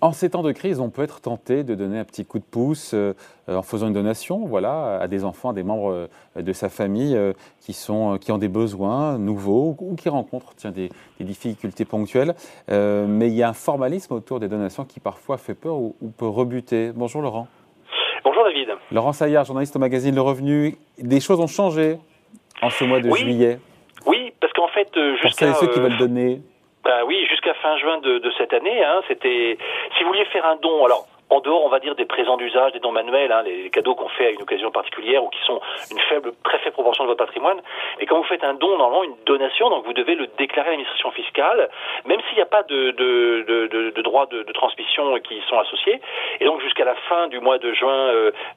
En ces temps de crise, on peut être tenté de donner un petit coup de pouce euh, en faisant une donation voilà, à des enfants, à des membres euh, de sa famille euh, qui, sont, qui ont des besoins nouveaux ou qui rencontrent tiens, des, difficultés ponctuelles. mais il y a un formalisme autour des donations qui parfois fait peur ou, peut rebuter. Bonjour Laurent. Bonjour David. Laurent Saillard, journaliste au magazine Le Revenu. Des choses ont changé en ce mois de juillet. Oui, parce qu'en fait, jusqu'à... Pour ceux qui veulent donner bah oui, jusqu'à fin juin de, de cette année, hein, c'était. Si vous vouliez faire un don, alors en dehors, on va dire, des présents d'usage, des dons manuels, hein, les cadeaux qu'on fait à une occasion particulière ou qui sont une faible, très faible proportion de votre patrimoine. Et quand vous faites un don, normalement, une donation, donc vous devez le déclarer à l'administration fiscale, même s'il n'y a pas de, de, de, de droits de, transmission qui sont associés. Et donc, jusqu'à la fin du mois de juin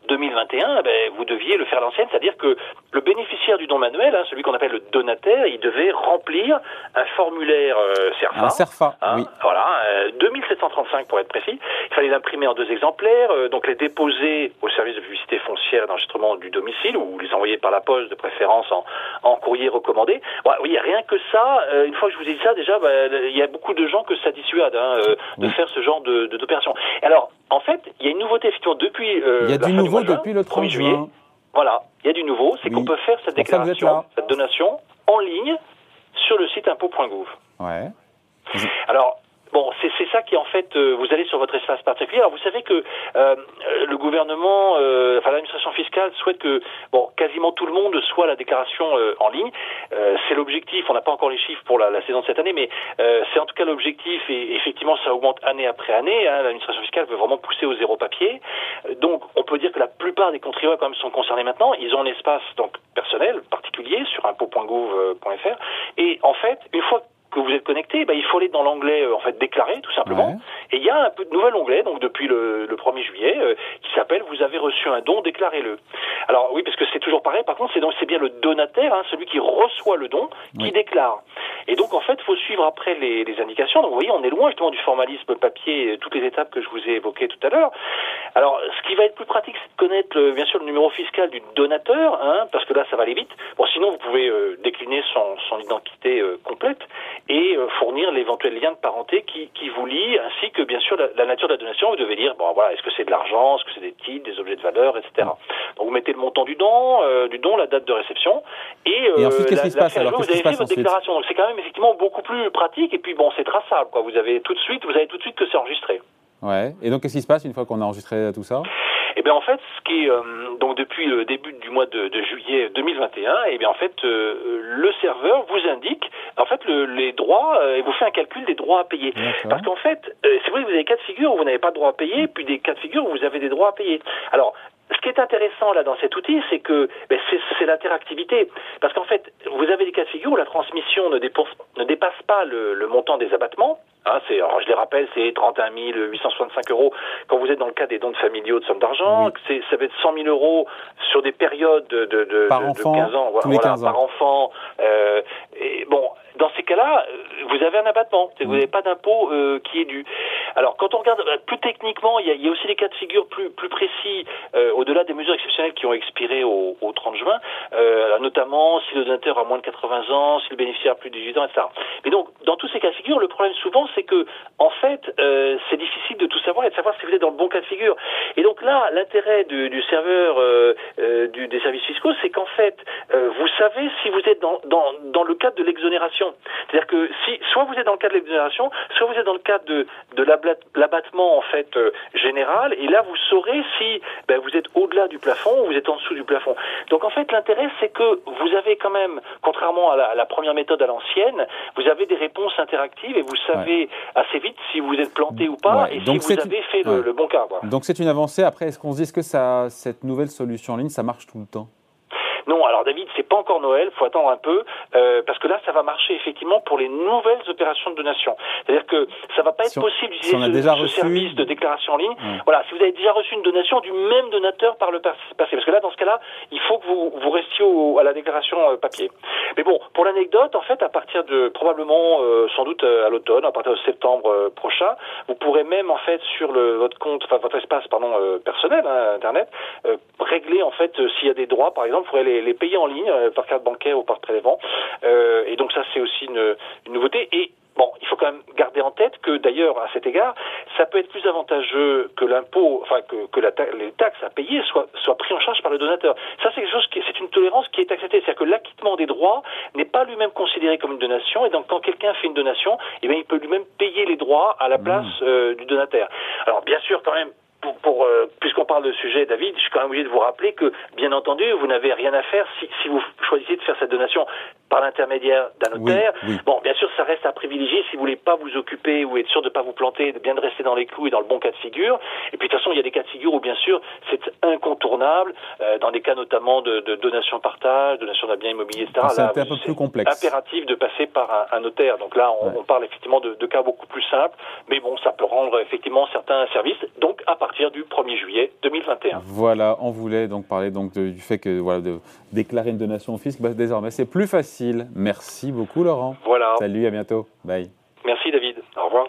2021, euh, eh ben, vous deviez le faire à l'ancienne, c'est-à-dire que le bénéficiaire du don manuel, hein, celui qu'on appelle le donataire, il devait remplir un formulaire euh, CERFA. Un CERFA, hein, oui. Voilà, 2735 euh, pour être précis. Il fallait l'imprimer en exemplaires, euh, donc les déposer au service de publicité foncière d'enregistrement du domicile ou les envoyer par la poste de préférence en, courrier recommandé. oui, rien que ça. Euh, une fois que je vous ai dit ça, déjà, bah, il y a beaucoup de gens que ça dissuade hein, euh, de faire ce genre de, d'opération. Alors, en fait, il y a une nouveauté effectivement depuis. il y a du nouveau depuis le 30 juillet. Voilà, il y a du nouveau, c'est qu'on peut faire cette déclaration, cette donation en ligne sur le site impôt.gouv. Ouais. Alors, Bon, c'est ça qui en fait, euh, vous allez sur votre espace particulier. Alors vous savez que euh, le gouvernement, euh, enfin l'administration fiscale souhaite que bon, quasiment tout le monde soit la déclaration en ligne. c'est l'objectif. On n'a pas encore les chiffres pour la, saison de cette année, mais c'est en tout cas l'objectif. Et effectivement, ça augmente année après année. Hein. L'administration fiscale veut vraiment pousser au zéro papier. Donc, on peut dire que la plupart des contribuables quand même sont concernés maintenant. Ils ont un espace donc personnel particulier sur impôt.gouv.fr. Et en fait, une fois que vous êtes connecté, bah, il faut aller dans l'onglet euh, en fait déclarer tout simplement. Et il y a un peu de nouvel onglet donc depuis le, le 1er juillet euh, qui s'appelle vous avez reçu un don, déclarez-le. Alors oui parce que c'est toujours pareil. Par contre c'est donc c'est bien le donataire, hein, celui qui reçoit le don, qui déclare. Et donc en fait il faut suivre après les, les, indications. Donc vous voyez on est loin justement du formalisme papier, toutes les étapes que je vous ai évoquées tout à l'heure. Alors ce qui va être plus pratique c'est de connaître le, bien sûr le numéro fiscal du donateur, hein, parce que là ça va aller vite. Bon sinon vous pouvez euh, décliner son, son identité complète et euh, fournir l'éventuel lien de parenté qui, qui vous lie, ainsi que bien sûr la, nature de la donation. Vous devez dire bon voilà, est-ce que c'est de l'argent, est-ce que c'est des titres, des objets de valeur, etc. Donc vous mettez le montant du don, euh, du don, la date de réception, et, euh, ensuite qu'est-ce qui se passe alors Vous avez fait votre déclaration. Donc c'est quand même effectivement beaucoup plus pratique, et puis bon c'est traçable. Quoi. Vous avez tout de suite, vous avez tout de suite que c'est enregistré. Ouais. Et donc qu'est-ce qui se passe une fois qu'on a enregistré tout ça? Eh bien en fait, ce qui est, donc depuis le début du mois de, de juillet 2021, eh bien en fait le serveur vous indique en fait le, les droits euh, et vous fait un calcul des droits à payer. Parce qu'en fait, euh, c'est vrai que vous avez quatre figures où vous n'avez pas de droits à payer, puis des quatre figures où vous avez des droits à payer. Alors, ce qui est intéressant là dans cet outil, c'est que ben, c'est l'interactivité. Parce qu'en fait, vous avez des cas de figure où la transmission ne, dépense, ne dépasse pas le, le montant des abattements. Hein, c'est, je les rappelle, c'est 31 865 euros quand vous êtes dans le cas des dons de familiaux de somme d'argent. C'est, ça va être 100 000 euros sur des périodes de, de, de, par enfant, 15 ans, voilà, 15 ans. par enfant. Euh, et bon, dans ces cas-là, euh, vous avez un abattement. Vous n'avez pas d'impôt euh, qui est dû. Alors, quand on regarde euh, plus techniquement, il y a, il y a aussi des cas de figure plus, plus précis, euh, au-delà des mesures exceptionnelles qui ont expiré au, au 30 juin, euh, notamment si le donateur a moins de 80 ans, si le bénéficiaire a plus de 18 ans, etc. Mais donc, dans tous ces cas de figure, le problème souvent, c'est que, en fait, euh, c'est difficile de tout savoir et de savoir si vous êtes dans le bon cas de figure. Et donc là, l'intérêt du, du, serveur du, des services fiscaux, c'est qu'en fait, vous savez si vous êtes dans, dans, dans le cadre de l'exonération. C'est-à-dire que si, soit vous êtes dans le cadre de l'exonération, soit vous êtes dans le cadre de, de l'abattement en fait euh, général, et là vous saurez si ben, vous êtes au-delà du plafond ou vous êtes en dessous du plafond. Donc en fait l'intérêt c'est que vous avez quand même, contrairement à la, à la première méthode à l'ancienne, vous avez des réponses interactives et vous savez assez vite si vous êtes planté ou pas et si vous avez fait le, le, bon cas. Donc c'est une avancée. Après, est-ce qu'on se dit que ça, cette nouvelle solution en ligne, ça marche tout le temps? Non, alors David, c'est pas encore Noël, faut attendre un peu, euh, parce que là, ça va marcher effectivement pour les nouvelles opérations de donation. C'est-à-dire que ça va pas être possible d'utiliser ce, service de déclaration en ligne. Voilà, si vous avez déjà reçu une donation du même donateur par le passé, parce que là, dans ce cas-là, il faut que vous, vous restiez au, à la déclaration euh, papier. Mais bon, pour l'anecdote, en fait, à partir de probablement, euh, sans doute euh, à l'automne, à partir de septembre euh, prochain, vous pourrez même en fait sur le, votre compte, enfin votre espace pardon personnel, hein, internet, régler en fait s'il y a des droits, par exemple, vous pourrez les, payer en ligne par carte bancaire ou par prélèvement. et donc ça, c'est aussi une, une nouveauté. Et Bon, il faut quand même garder en tête que d'ailleurs, à cet égard, ça peut être plus avantageux que l'impôt, enfin que, que la les taxes à payer soient, soient pris en charge par le donateur. Ça, c'est quelque chose qui, c'est une tolérance qui est acceptée, c'est-à-dire que l'acquittement des droits n'est pas lui-même considéré comme une donation, et donc quand quelqu'un fait une donation, eh bien, il peut lui-même payer les droits à la mmh. place euh, du donataire. Alors, bien sûr, quand même, pour, pour euh, puisqu'on parle de sujet, David, je suis quand même obligé de vous rappeler que, bien entendu, vous n'avez rien à faire si, si vous choisissez de faire cette donation par l'intermédiaire d'un notaire. Bon, bien sûr, ça reste à privilégier si vous voulez pas vous occuper ou être sûr de pas vous planter, de bien de rester dans les clous et dans le bon cas de figure. Et puis de toute façon, il y a des cas de figure où bien sûr c'est incontournable, euh, dans des cas notamment de, de donation-partage, donation d'un bien immobilier, etc. C'est un peu plus complexe. Impératif de passer par un, notaire. Donc là, on, on parle effectivement de, de, cas beaucoup plus simples, mais bon, ça peut rendre effectivement certains services. Donc à partir du 1er juillet 2021. Voilà, on voulait donc parler donc du fait que voilà de déclarer une donation au fisc, bah, désormais c'est plus facile Merci beaucoup, Laurent. Voilà. Salut, à bientôt. Bye. Merci, David. Au revoir.